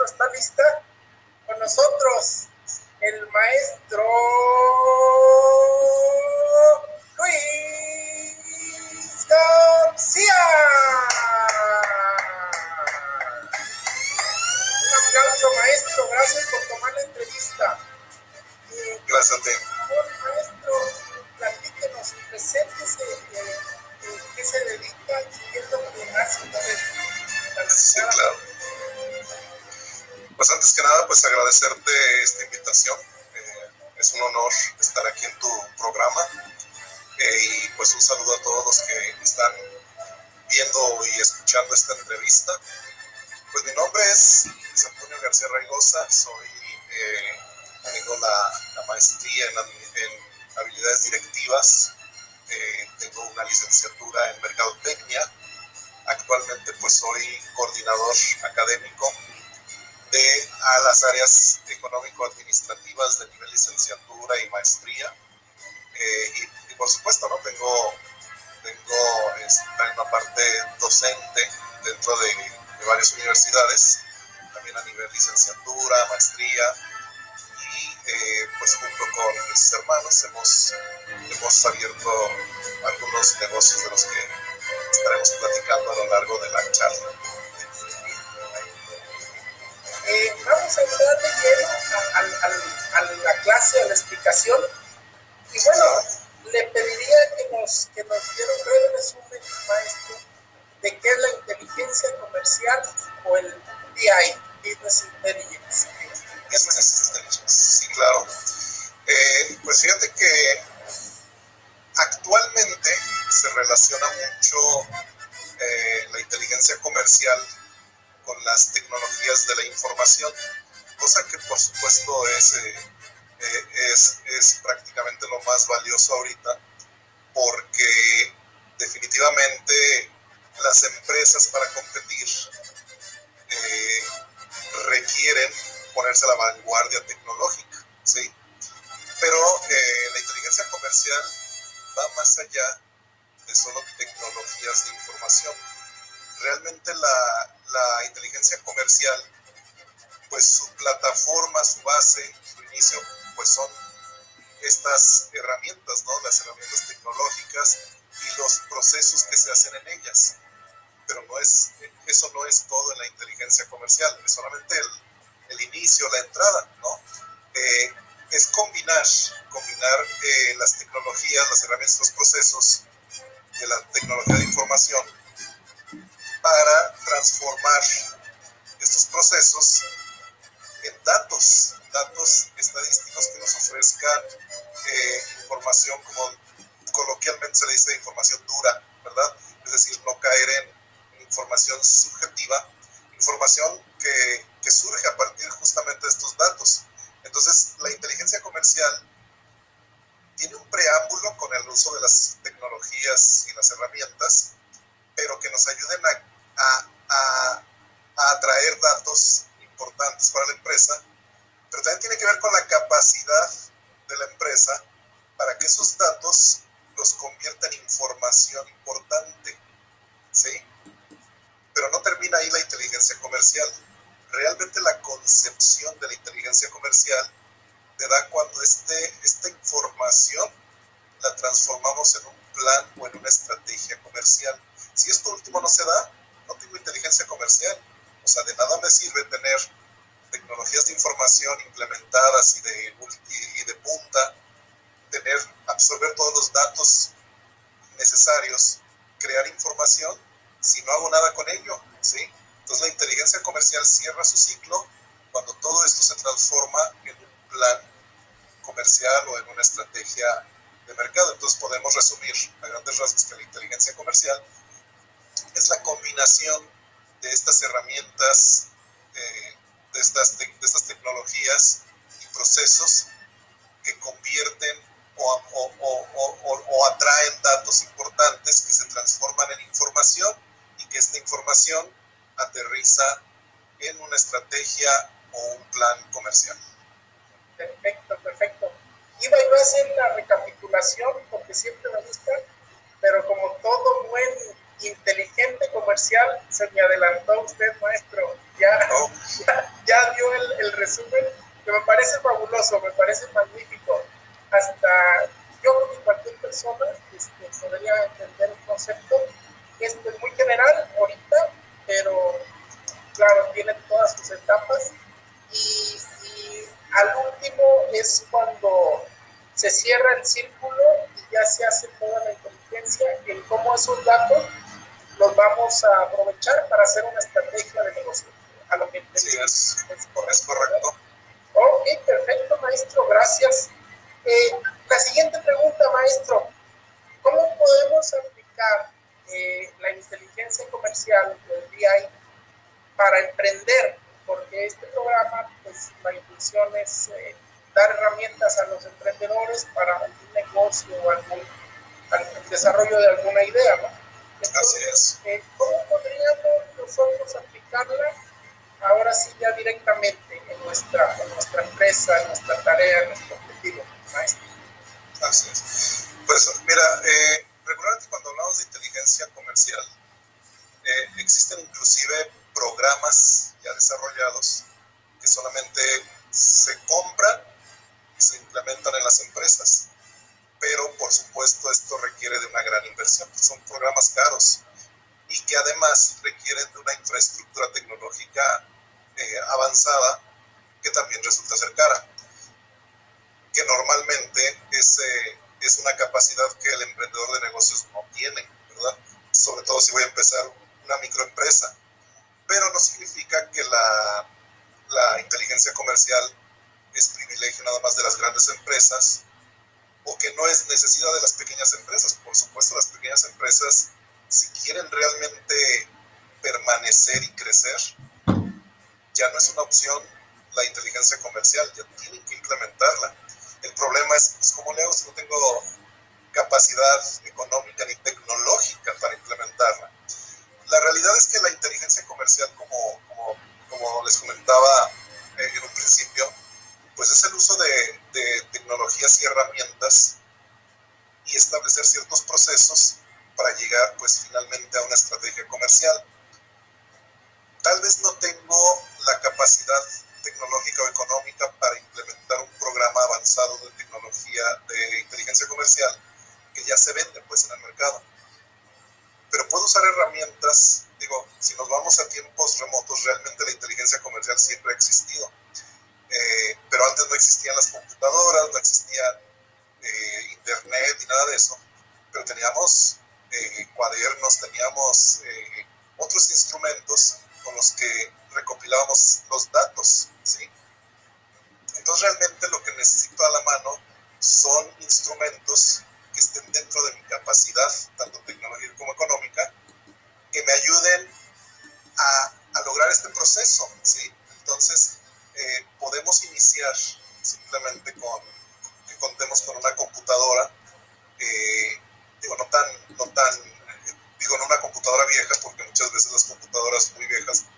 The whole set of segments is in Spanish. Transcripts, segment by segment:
maestro está lista. Con nosotros, el maestro Luis García. Un aplauso, maestro. Gracias por tomar la entrevista. Gracias a ti. maestro, platíquenos, preséntese, eh, eh, qué se dedica y qué es lo que hace. Sí, claro. Pues antes que nada, pues agradecerte esta invitación. Eh, es un honor estar aquí en tu programa. Eh, y pues un saludo a todos los que están viendo y escuchando esta entrevista. Pues mi nombre es Luis Antonio García Raigosa, soy, eh, tengo la, la maestría en, en, habilidades directivas, tengo una licenciatura en mercadotecnia, actualmente pues soy coordinador académico de a las áreas económico-administrativas de nivel licenciatura y maestría. Eh, y, por supuesto, ¿no? Tengo, tengo una parte docente dentro de, varias universidades, también a nivel licenciatura, maestría, y eh, pues junto con mis hermanos hemos, hemos abierto algunos negocios de los que estaremos platicando a lo largo de la charla. Eh, vamos a entrar de lleno a, la clase, a la explicación. Y bueno, le pediría que nos, que nos diera un breve resumen, maestro, de qué es la inteligencia comercial o el BI, Business Intelligence. Sí, claro. Eh, pues fíjate que actualmente se relaciona mucho eh, la inteligencia comercial las tecnologías de la información, cosa que por supuesto es, eh, eh, es, es prácticamente lo más valioso ahorita, porque definitivamente las empresas para competir eh, requieren ponerse a la vanguardia tecnológica, ¿sí? Pero la inteligencia comercial va más allá de solo tecnologías de información realmente la, la inteligencia comercial, pues su plataforma, su base, su inicio, pues son estas herramientas, ¿no? Las herramientas tecnológicas y los procesos que se hacen en ellas. Pero no es, eso no es todo en la inteligencia comercial, es solamente el, el inicio, la entrada, ¿no? Eh, es combinar, combinar eh, las tecnologías, las herramientas, los procesos de la tecnología de información para transformar estos procesos en datos, datos estadísticos que nos ofrezcan eh, información, como coloquialmente se le dice, información dura, ¿verdad? Es decir, no caer en información subjetiva, información que, que surge a partir justamente de estos datos. Entonces, la inteligencia comercial tiene un preámbulo con el uso de las tecnologías y las herramientas, pero que nos ayuden a a, atraer datos importantes para la empresa, pero también tiene que ver con la capacidad de la empresa para que esos datos los convierta en información importante. ¿Sí? Pero no termina ahí la inteligencia comercial. Realmente la concepción de la inteligencia comercial te da cuando este, esta información la transformamos en un plan o en una estrategia comercial. Si esto último no se da, no tengo inteligencia comercial. O sea, de nada me sirve tener tecnologías de información implementadas y de, y de punta, tener, absorber todos los datos necesarios, crear información, si no hago nada con ello, ¿sí? Entonces la inteligencia comercial cierra su ciclo cuando todo esto se transforma en un plan comercial o en una estrategia de mercado. Entonces podemos resumir a grandes rasgos que la inteligencia comercial es la combinación de estas herramientas, eh, de, estas de estas tecnologías y procesos que convierten o, atraen datos importantes que se transforman en información y que esta información aterriza en una estrategia o un plan comercial. Perfecto, perfecto. Iba yo a hacer la recapitulación porque siempre me gusta, pero como todo buen inteligente comercial, se me adelantó usted, maestro. Ya, ya, dio el, el resumen, que me parece fabuloso, me parece magnífico hasta yo creo que cualquier persona este, podría entender un concepto que es muy general ahorita, pero claro, tiene todas sus etapas y, al último es cuando se cierra el círculo y ya se hace toda la inteligencia en cómo esos datos los vamos a aprovechar para hacer una estrategia de negocio. A lo que sí, es, es, correcto. Ok, perfecto, maestro, gracias. Eh, la siguiente pregunta, maestro, ¿cómo podemos aplicar eh, la inteligencia comercial del BI para emprender? Porque este programa, pues la intención es eh, dar herramientas a los emprendedores para algún negocio o algún, el desarrollo de alguna idea, ¿no? Entonces, ¿Cómo podríamos nosotros aplicarla ahora sí ya directamente en nuestra, nuestra empresa, en nuestra tarea, en nuestro objetivo? Así es. Pues mira, eh, regularmente cuando hablamos de inteligencia comercial, eh, existen inclusive programas ya desarrollados que solamente se compran y se implementan en las empresas. Pero por supuesto esto requiere de una gran inversión, son programas caros y que además requieren de una infraestructura tecnológica eh, avanzada que también resulta ser cara que normalmente es, eh, es una capacidad que el emprendedor de negocios no tiene, ¿verdad? Sobre todo si voy a empezar una microempresa. Pero no significa que la, la inteligencia comercial es privilegio nada más de las grandes empresas o que no es necesidad de las pequeñas empresas. Por supuesto, las pequeñas empresas, si quieren realmente permanecer y crecer, ya no es una opción la inteligencia comercial, ya tienen que implementarla. El problema es, pues, ¿cómo le hago si no tengo capacidad económica ni tecnológica para implementarla? La realidad es que la inteligencia comercial, como, como, como les comentaba eh, en un principio, pues es el uso de, tecnologías y herramientas y establecer ciertos procesos para llegar pues finalmente a una estrategia comercial. Tal vez no tengo la capacidad tecnológica o económica las computadoras muy viejas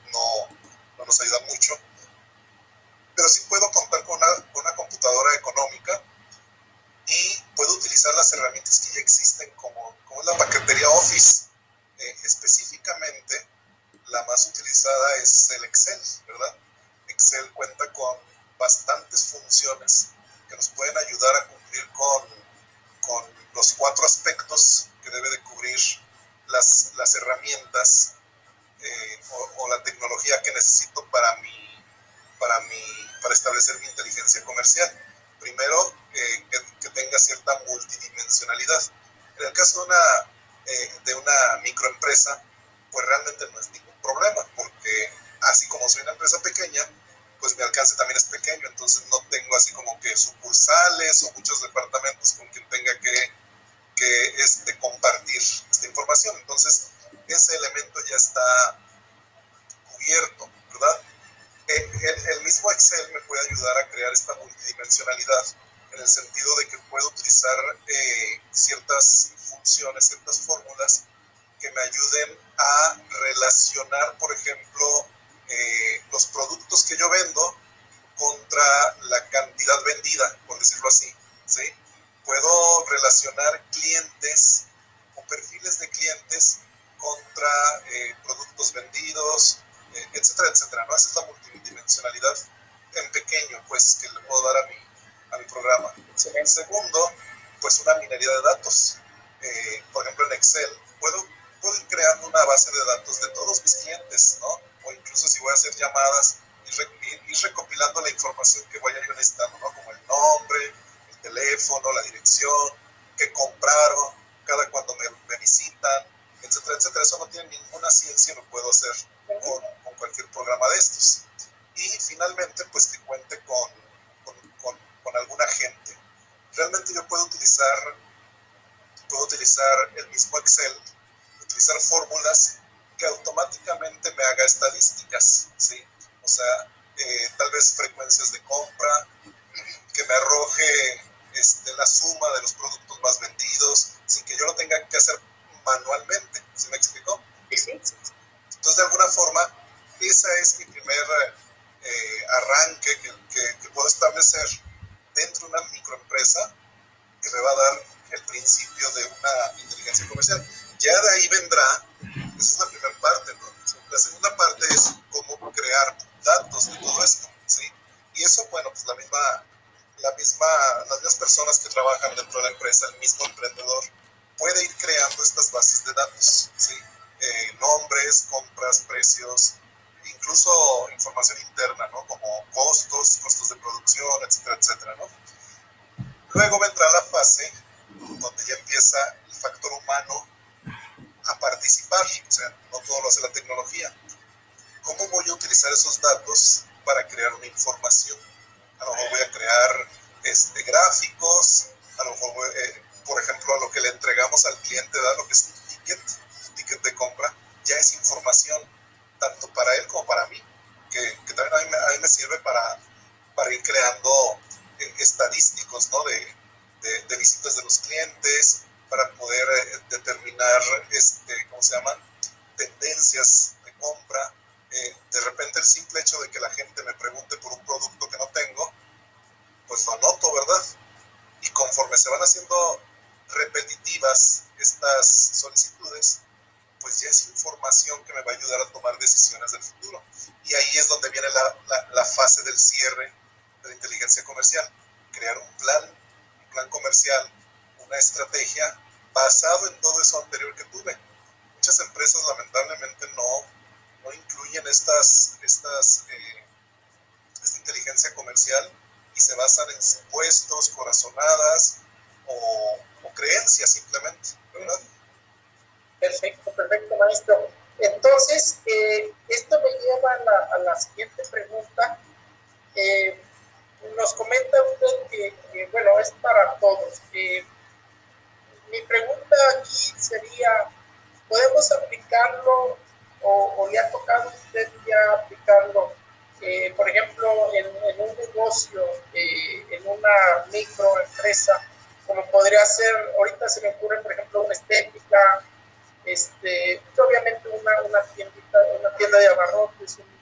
compartir esta información. Entonces, ese elemento ya está cubierto, ¿verdad? El, el, mismo Excel me puede ayudar a crear esta multidimensionalidad en el sentido de que puedo utilizar eh, ciertas funciones, ciertas fórmulas que me ayuden a relacionar, por ejemplo, eh, los productos que yo vendo contra la cantidad vendida, por decirlo así. ¿sí? Puedo relacionar clientes o perfiles de clientes contra eh, productos vendidos, eh, etcétera, etcétera. ¿no? Esa es la multidimensionalidad en pequeño, pues, que le puedo dar a mi, a mi programa. En segundo, pues una minería de datos. por ejemplo, en Excel, puedo puedo ir creando una base de datos de todos mis clientes, ¿no? O incluso si voy a hacer llamadas, ir recopilando la información que vaya yo necesitando, ¿no? Como el nombre, el teléfono, la dirección, qué compraron, bueno, pues la misma, la misma, las mismas personas que trabajan dentro de la empresa, el mismo emprendedor, puede ir creando estas bases de datos. Eh, nombres, compras, precios, incluso información interna, ¿no? Como costos, costos de producción, etcétera, etcétera, ¿no? Luego vendrá la fase donde ya empieza el factor humano a participar, o sea, no todo lo hace la tecnología. ¿Cómo voy a utilizar esos datos para crear una información? A lo mejor voy a crear este, gráficos, a lo mejor, eh, por ejemplo, a lo que le entregamos al cliente, da lo que es un ticket, un ticket de compra, ya es información, tanto para él como para mí, que, que también a mí, a mí, me sirve para, para ir creando eh, estadísticos, ¿no? De, de, de visitas de los clientes, para poder eh, determinar, este, ¿cómo se llaman? Tendencias de compra. Eh, de repente el simple hecho de que la gente me pregunte por un producto que no tengo, pues lo anoto, ¿verdad? Y conforme se van haciendo repetitivas estas solicitudes, pues ya es información que me va a ayudar a tomar decisiones del futuro. Y ahí es donde viene la, la, la fase del cierre de la inteligencia comercial. Crear un plan, un plan comercial una estrategia basado en todo eso anterior que tuve. Muchas empresas lamentablemente no, no incluyen estas, estas, eh, esta inteligencia comercial y se basan en supuestos, corazonadas o, o creencias simplemente, ¿verdad? Perfecto, perfecto, maestro. Entonces, eh, esto me lleva a la, a la siguiente pregunta. Eh, nos comenta usted que, que, bueno, es para todos. Eh, mi pregunta aquí sería, ¿podemos aplicarlo o, o le ha tocado usted ya aplicarlo, eh, por ejemplo, en, un negocio, eh, en una microempresa, como podría ser, ahorita se me ocurre, por ejemplo, una estética, este, obviamente una, una, tiendita, una tienda de abarrotes, un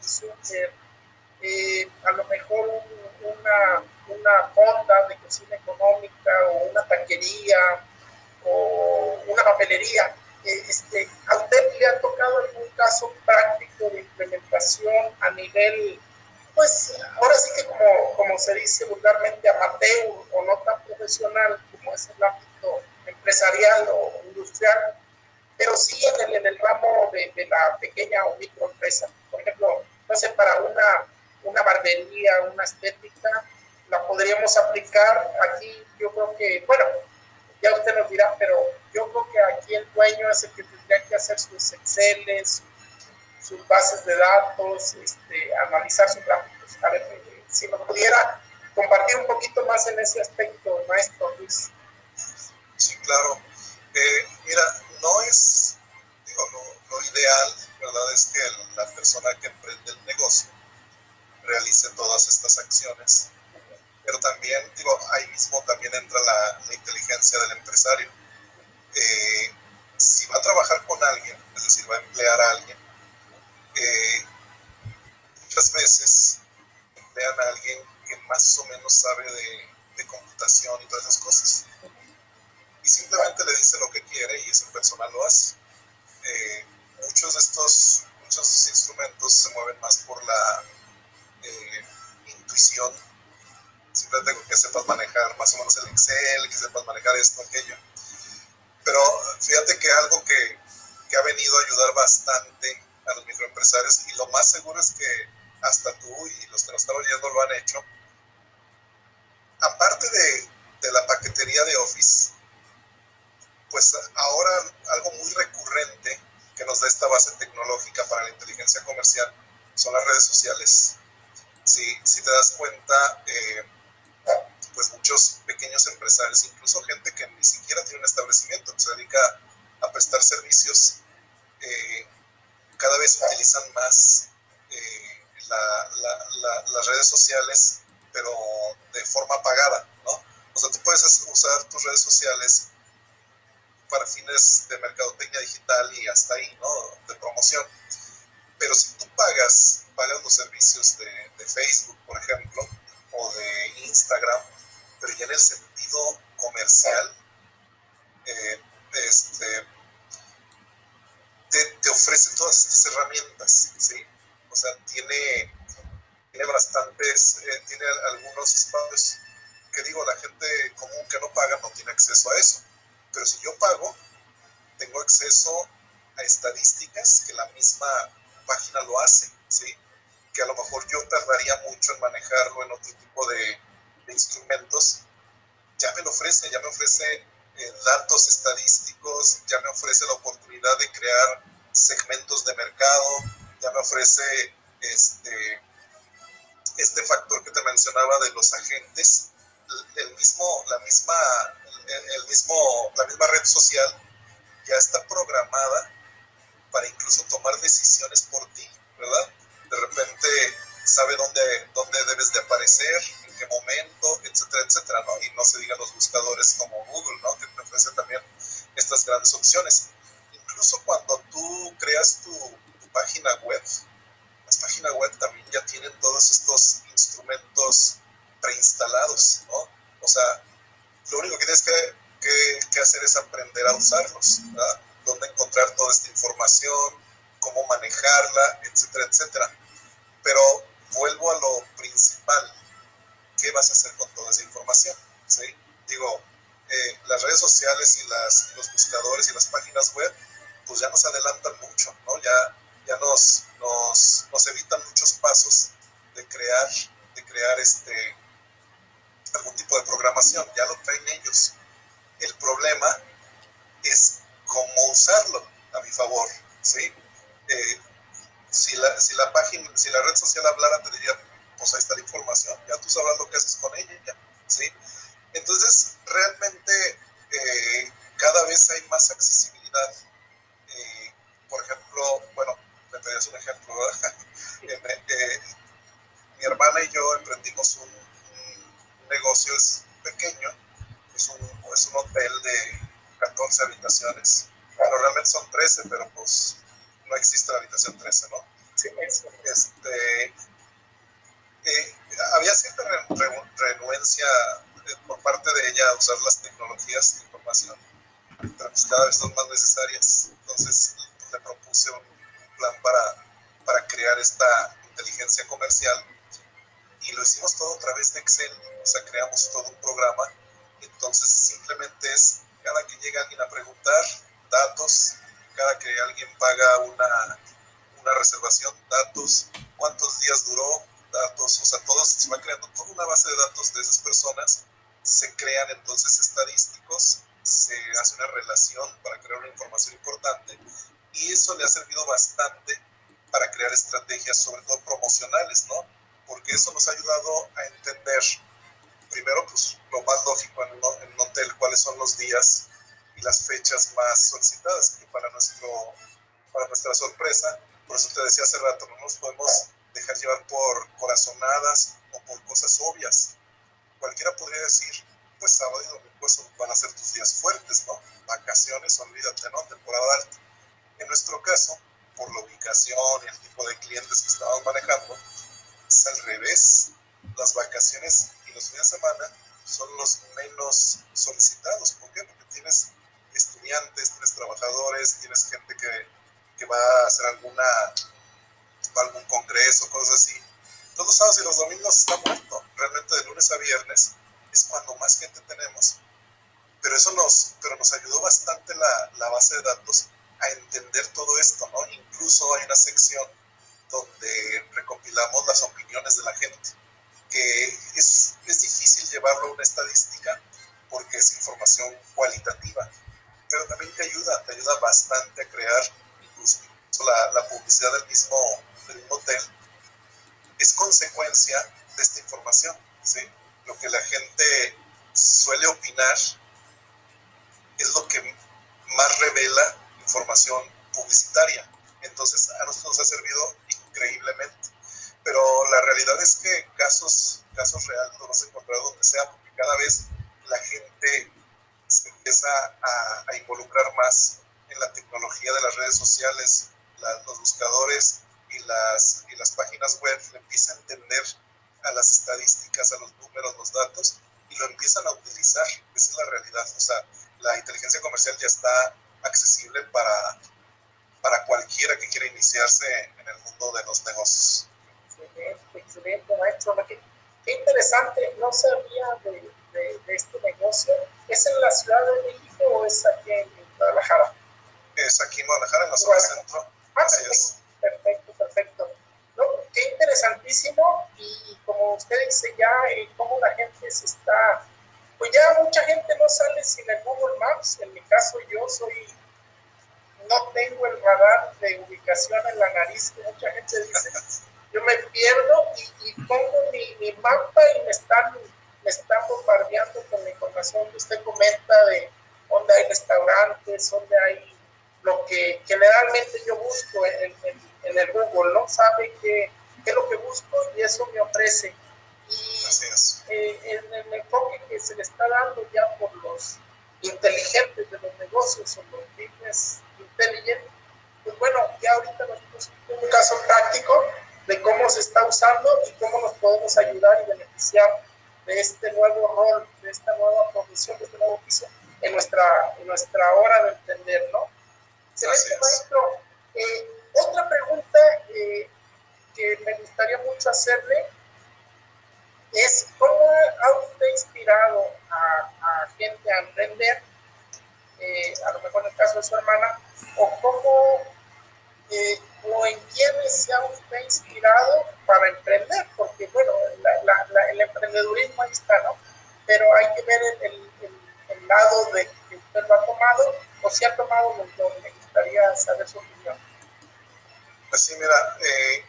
eh, a lo mejor un, una, una fonda de cocina económica o una taquería, o una papelería. Este, ¿A usted le ha tocado algún caso práctico de implementación a nivel, pues ahora sí que como, como se dice vulgarmente, amateur o no tan profesional como es el ámbito empresarial o industrial, pero sí en el, en el ramo de, de, la pequeña o microempresa? Por ejemplo, no sé, para una, una barbería, una estética, la podríamos aplicar aquí, yo creo que, bueno, ya usted nos dirá, pero yo creo que aquí el dueño es el que tendría que hacer sus Exceles, sus bases de datos, este, analizar sus gráficos. A ver, si nos pudiera compartir un poquito más en ese aspecto, maestro Luis. Sí, claro. Eh, mira, no es, digo, lo, ideal, ¿verdad? Es que la persona que emprende el negocio realice todas estas acciones. Pero también, digo, ahí mismo también entra la, inteligencia del empresario. Eh, si va a trabajar con alguien, es decir, va a emplear a alguien, eh, muchas veces emplean a alguien que más o menos sabe de, computación y todas esas cosas. Y simplemente le dice lo que quiere y ese personal lo hace. Eh, muchos de estos, muchos instrumentos se mueven más por la eh, intuición. Simplemente que sepas manejar más o menos el Excel, que sepas manejar esto, aquello. Pero fíjate que algo que, que ha venido a ayudar bastante a los microempresarios y lo más seguro es que hasta tú y los que nos están oyendo lo han hecho, aparte de, de la paquetería de Office, pues ahora algo muy recurrente que nos da esta base tecnológica para la inteligencia comercial son las redes sociales. Si, si te das cuenta, eh, pues muchos pequeños empresarios, incluso gente que ni siquiera tiene un establecimiento, que se dedica a prestar servicios, eh, cada vez utilizan más eh, las redes sociales, pero de forma pagada, ¿no? O sea, tú puedes usar tus redes sociales para fines de mercadotecnia digital y hasta ahí, ¿no? De promoción. Pero si tú pagas, pagas los servicios de, de Facebook, por ejemplo, o de Instagram, pero ya en el sentido comercial, eh, este, te, te, ofrece todas estas herramientas, ¿sí? O sea, tiene, tiene bastantes, eh, tiene algunos espacios que digo, la gente común que no paga no tiene acceso a eso. Pero si yo pago, tengo acceso a estadísticas que la misma página lo hace, ¿sí? Que a lo mejor yo tardaría mucho en manejarlo en otro tipo de, instrumentos. Ya me lo ofrece, ya me ofrece eh, datos estadísticos, ya me ofrece la oportunidad de crear segmentos de mercado, ya me ofrece este, este factor que te mencionaba de los agentes, el mismo, la misma, el mismo, la misma red social ya está programada para incluso tomar decisiones por ti, ¿verdad? De repente sabe dónde, dónde debes de aparecer, digan los buscadores como Google, ¿no? Que te ofrecen también estas grandes opciones. Incluso cuando tú creas tu, ellos. El problema es cómo usarlo a mi favor, ¿sí? Eh, si, la, si la página, si la red social hablara, te diría, pues ahí está la información, ya tú sabrás lo que haces con ella, ¿sí? Entonces, realmente eh, cada vez hay más accesibilidad. Eh, por ejemplo, bueno, me pedías un ejemplo, mi hermana y yo emprendimos un, negocio pequeño, es un, es un hotel de 14 habitaciones. Bueno, realmente son 13, pero pues no existe la habitación 13, ¿no? Sí, este, eh, había cierta renuencia eh, por parte de ella a usar las tecnologías de información, pero pues cada vez son más necesarias. Entonces pues, le propuse un plan para, para crear esta inteligencia comercial y lo hicimos todo a través de Excel, o sea, creamos todo un programa, entonces simplemente es cada que llega alguien a preguntar, datos, cada que alguien paga una, una reservación, datos, cuántos días duró, datos, o sea, todos se va creando toda una base de datos de esas personas, se crean entonces estadísticos, se hace una relación para crear una información importante y eso le ha servido bastante para crear estrategias, sobre todo promocionales, ¿no? porque eso nos ha ayudado a entender primero, pues lo más lógico en un, hotel, cuáles son los días y las fechas más solicitadas, que para, nuestro, para nuestra sorpresa, por eso te decía hace rato, no nos podemos dejar llevar por corazonadas o por cosas obvias. Cualquiera podría decir, pues sábado y domingo van a ser tus días fuertes, ¿no? Vacaciones, olvídate, ¿no? Temporada alta. En nuestro caso, por la ubicación y el tipo de clientes que estábamos manejando, es al revés. Las vacaciones y los fines de semana son los menos solicitados. ¿Por qué? Porque tienes estudiantes, tienes trabajadores, tienes gente que, que va a hacer alguna algún congreso, cosas así. Todos los sábados y los domingos está muerto. Realmente de lunes a viernes es cuando más gente tenemos. Pero eso nos, pero nos ayudó bastante la, la base de datos a entender todo esto, ¿no? Incluso hay una sección donde recopilamos las opiniones de la gente, que es, es difícil llevarlo a una estadística porque es información cualitativa, pero también te ayuda, te ayuda bastante a crear incluso la, la publicidad del mismo, del hotel, es consecuencia de esta información, ¿sí? Lo que la gente suele opinar es lo que más revela información publicitaria. Entonces, a nosotros nos ha servido increíblemente. Pero la realidad es que casos, casos reales los vas donde sea, porque cada vez la gente se empieza a, involucrar más en la tecnología de las redes sociales, los buscadores y las, y las páginas web, le empiezan a entender a las estadísticas, a los números, los datos, y lo empiezan a utilizar. Esa es la realidad. O sea, la inteligencia comercial ya está accesible para, para cualquiera que quiera iniciarse en el mundo de los negocios. Excelente, maestro. Qué, interesante, no sabía de, de, este negocio. ¿Es en la Ciudad de México o es aquí en Guadalajara? Es aquí en Guadalajara, en la zona centro. Ah, perfecto, perfecto, No, qué interesantísimo y, como usted dice ya, eh, cómo la gente se está pues ya mucha gente no sale sin el Google Maps. En mi caso, yo soy, no tengo el radar de ubicación en la nariz, que mucha gente dice. Yo me pierdo y, pongo mi, mi, mapa y me están, me están bombardeando con la información que usted comenta de dónde hay restaurantes, dónde hay lo que generalmente yo busco en, en, el Google, ¿no? Sabe qué, qué es lo que busco y eso me ofrece y eh, en el enfoque que se le está dando ya por los inteligentes de los negocios o los business intelligent, pues bueno, ya ahorita nos pusimos un caso práctico de cómo se está usando y cómo nos podemos ayudar y beneficiar de este nuevo rol, de esta nueva profesión, de este nuevo piso en nuestra, en nuestra hora de entender, ¿no? Excelente, maestro. Eh, otra pregunta eh, que me gustaría mucho hacerle es cómo ha usted inspirado a, gente a emprender, eh, a lo mejor en el caso de su hermana, o cómo eh, o en quiénes se ha usted inspirado para emprender, porque bueno, el emprendedurismo ahí está, ¿no? Pero hay que ver el, lado de que usted lo ha tomado o si ha tomado los dos. Me gustaría saber su opinión. Pues sí, mira, eh,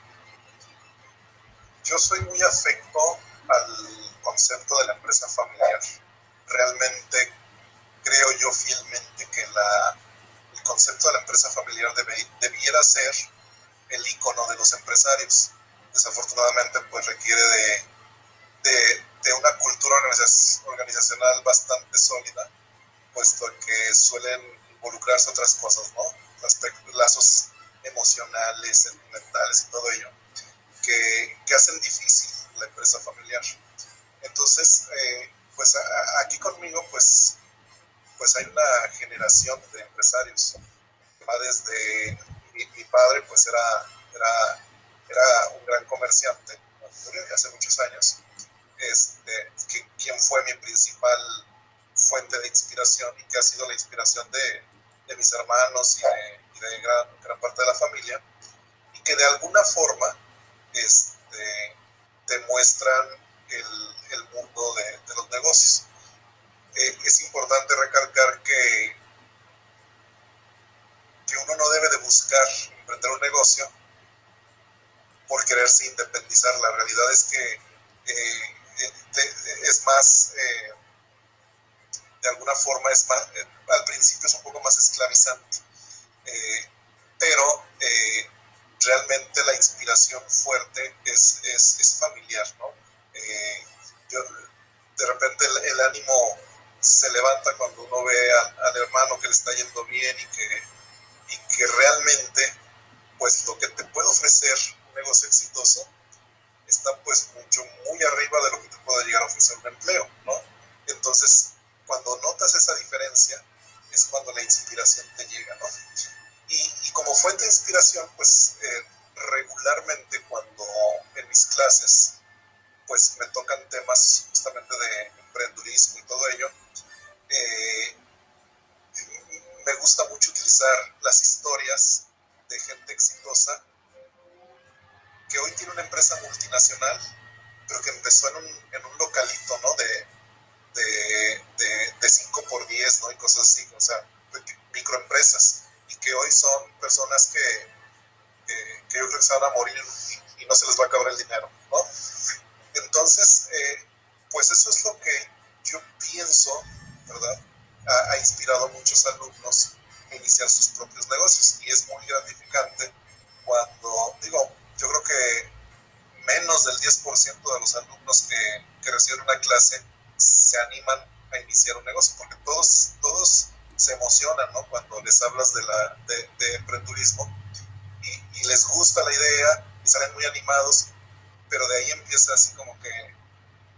yo soy muy afecto al concepto de la empresa familiar. Realmente creo yo fielmente que la, el concepto de la empresa familiar debiera ser el icono de los empresarios. Desafortunadamente, pues requiere de, de, una cultura organizacional bastante sólida, puesto que suelen involucrarse otras cosas, ¿no? lazos emocionales, sentimentales y todo ello, que, que hacen difícil la empresa familiar. Entonces, eh, pues aquí conmigo, pues, pues hay una generación de empresarios. Va desde mi, padre, pues era, era, era un gran comerciante, hace muchos años, este, que, quien fue mi principal fuente de inspiración y que ha sido la inspiración de, de mis hermanos y de, de gran, gran, parte de la familia, y que de alguna forma este, demuestran el, el mundo de, de, los negocios. Eh, es importante recalcar que, que uno no debe de buscar emprender un negocio por quererse independizar. La realidad es que eh, eh es más, eh, de alguna forma es más, eh, al principio es un poco más esclavizante, pero realmente la inspiración fuerte es, es, familiar, ¿no? de repente el, ánimo se levanta cuando uno ve al, hermano que le está yendo bien y que, y que realmente pues lo que te puede ofrecer un negocio exitoso está pues mucho muy arriba de lo que te puede llegar a ofrecer un empleo, ¿no? Entonces, cuando notas esa diferencia, es cuando la inspiración te llega, ¿no? Y, como fuente de inspiración, pues eh, regularmente cuando en mis clases, pues me tocan temas justamente de emprendurismo y todo ello, eh, me gusta mucho utilizar las historias de gente exitosa que hoy tiene una empresa multinacional, pero que empezó en un, en un localito, ¿no? De, de, de, 5 por 10, ¿no? Y cosas así, o sea, microempresas, y que hoy son personas que, que, yo creo que se van a morir y, no se les va a acabar el dinero, ¿no? Entonces, eh, pues eso es lo que yo pienso, ¿verdad? Ha, ha inspirado a muchos alumnos a iniciar sus propios negocios y es muy gratificante cuando, digo, yo creo que menos del 10% de los alumnos que, que, reciben una clase se animan a iniciar un negocio, porque todos, todos se emocionan ¿no? cuando les hablas de, la, de, de emprendurismo y, y, les gusta la idea y salen muy animados, pero de ahí empieza así como que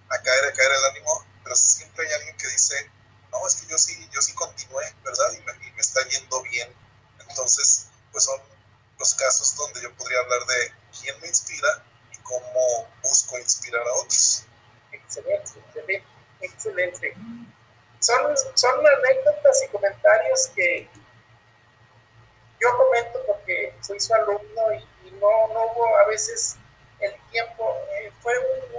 a caer, a caer el ánimo, pero siempre hay alguien que dice, no, es que yo sí, yo sí continué, ¿verdad? Y me, y me está yendo bien. Entonces, pues son los casos donde yo podría hablar de quién me inspira y cómo busco inspirar a otros. Excelente, excelente, excelente. Son, son anécdotas y comentarios que yo comento porque soy su alumno y, no, no, hubo a veces el tiempo, eh, fue un,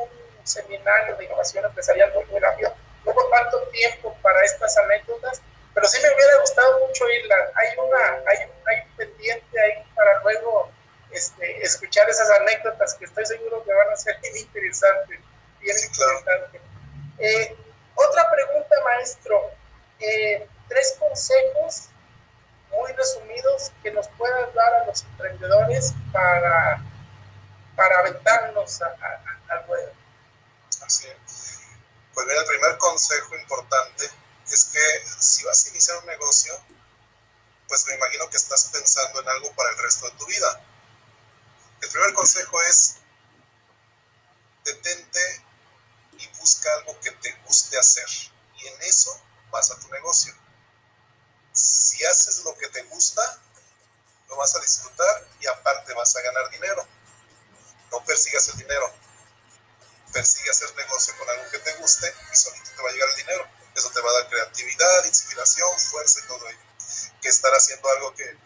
seminario de innovación empresarial muy, rápido, no hubo tanto tiempo para estas anécdotas, pero sí me hubiera gustado mucho irla. Hay una, hay, hay un pendiente ahí para luego este, escuchar esas anécdotas que estoy seguro que van a ser bien interesantes. Bien eh, otra pregunta, maestro. Eh, tres consejos muy resumidos que nos puedan dar a los emprendedores para, para aventarnos al ruedo. Así es. Pues el primer consejo importante es que si vas a iniciar un negocio, pues me imagino que estás pensando en algo para el resto de tu vida el primer consejo es detente y busca algo que te guste hacer. Y en eso vas a tu negocio. Si haces lo que te gusta, lo vas a disfrutar y aparte vas a ganar dinero. No persigas el dinero. Persigue hacer negocio con algo que te guste y solito te va a llegar el dinero. Eso te va a dar creatividad, inspiración, fuerza y todo ello. Que estar haciendo algo que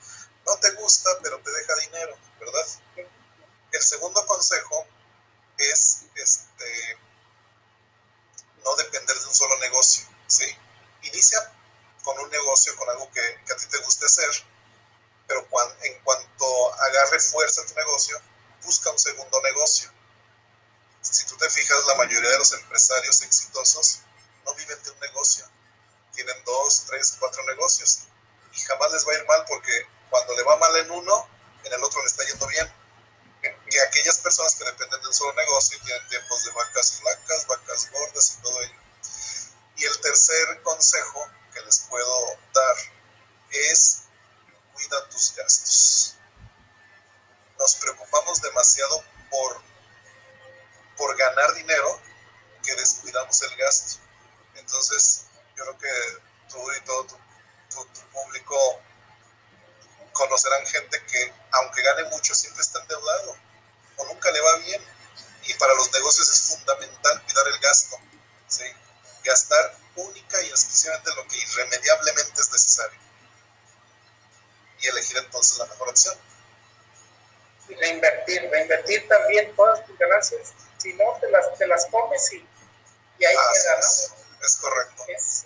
no te gusta, pero te deja dinero, ¿verdad? El segundo consejo es este, no depender de un solo negocio, ¿sí? Inicia con un negocio, con algo que, a ti te guste hacer, pero en cuanto agarre fuerza tu negocio, busca un segundo negocio. Si tú te fijas, la mayoría de los empresarios exitosos no viven de un negocio, tienen dos, tres, cuatro negocios y jamás les va a ir mal porque cuando le va mal en uno, en el otro le está yendo bien que aquellas personas que dependen de un solo negocio tienen tiempos de vacas flacas, vacas gordas y todo ello. Y el tercer consejo que les puedo dar es cuida tus gastos. Nos preocupamos demasiado por, por ganar dinero que descuidamos el gasto. Entonces, yo creo que tú y todo tu, tu público conocerán gente que, aunque gane mucho, siempre está endeudado o nunca le va bien. Y para los negocios es fundamental cuidar el gasto, ¿sí? gastar única y exclusivamente lo que irremediablemente es necesario. Y elegir entonces la mejor opción. Y reinvertir, reinvertir también todas tus ganancias, si no te las, te las comes y, y ahí queda, Es, correcto. Es,